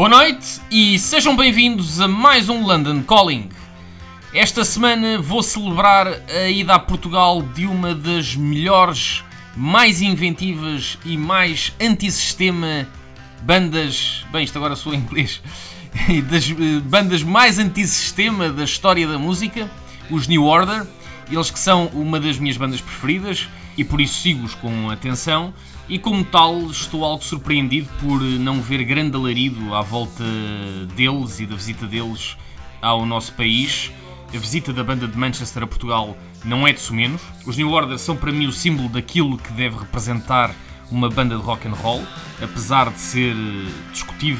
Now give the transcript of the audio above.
Boa noite e sejam bem-vindos a mais um London Calling. Esta semana vou celebrar a ida a Portugal de uma das melhores, mais inventivas e mais antissistema bandas. Bem, isto agora sou em inglês. Das eh, bandas mais antissistema da história da música, os New Order. Eles que são uma das minhas bandas preferidas e por isso sigo-os com atenção. E como tal, estou algo surpreendido por não ver grande alarido à volta deles e da visita deles ao nosso país. A visita da banda de Manchester a Portugal não é de sumenos. Os New Order são para mim o símbolo daquilo que deve representar uma banda de rock and roll, apesar de ser discutível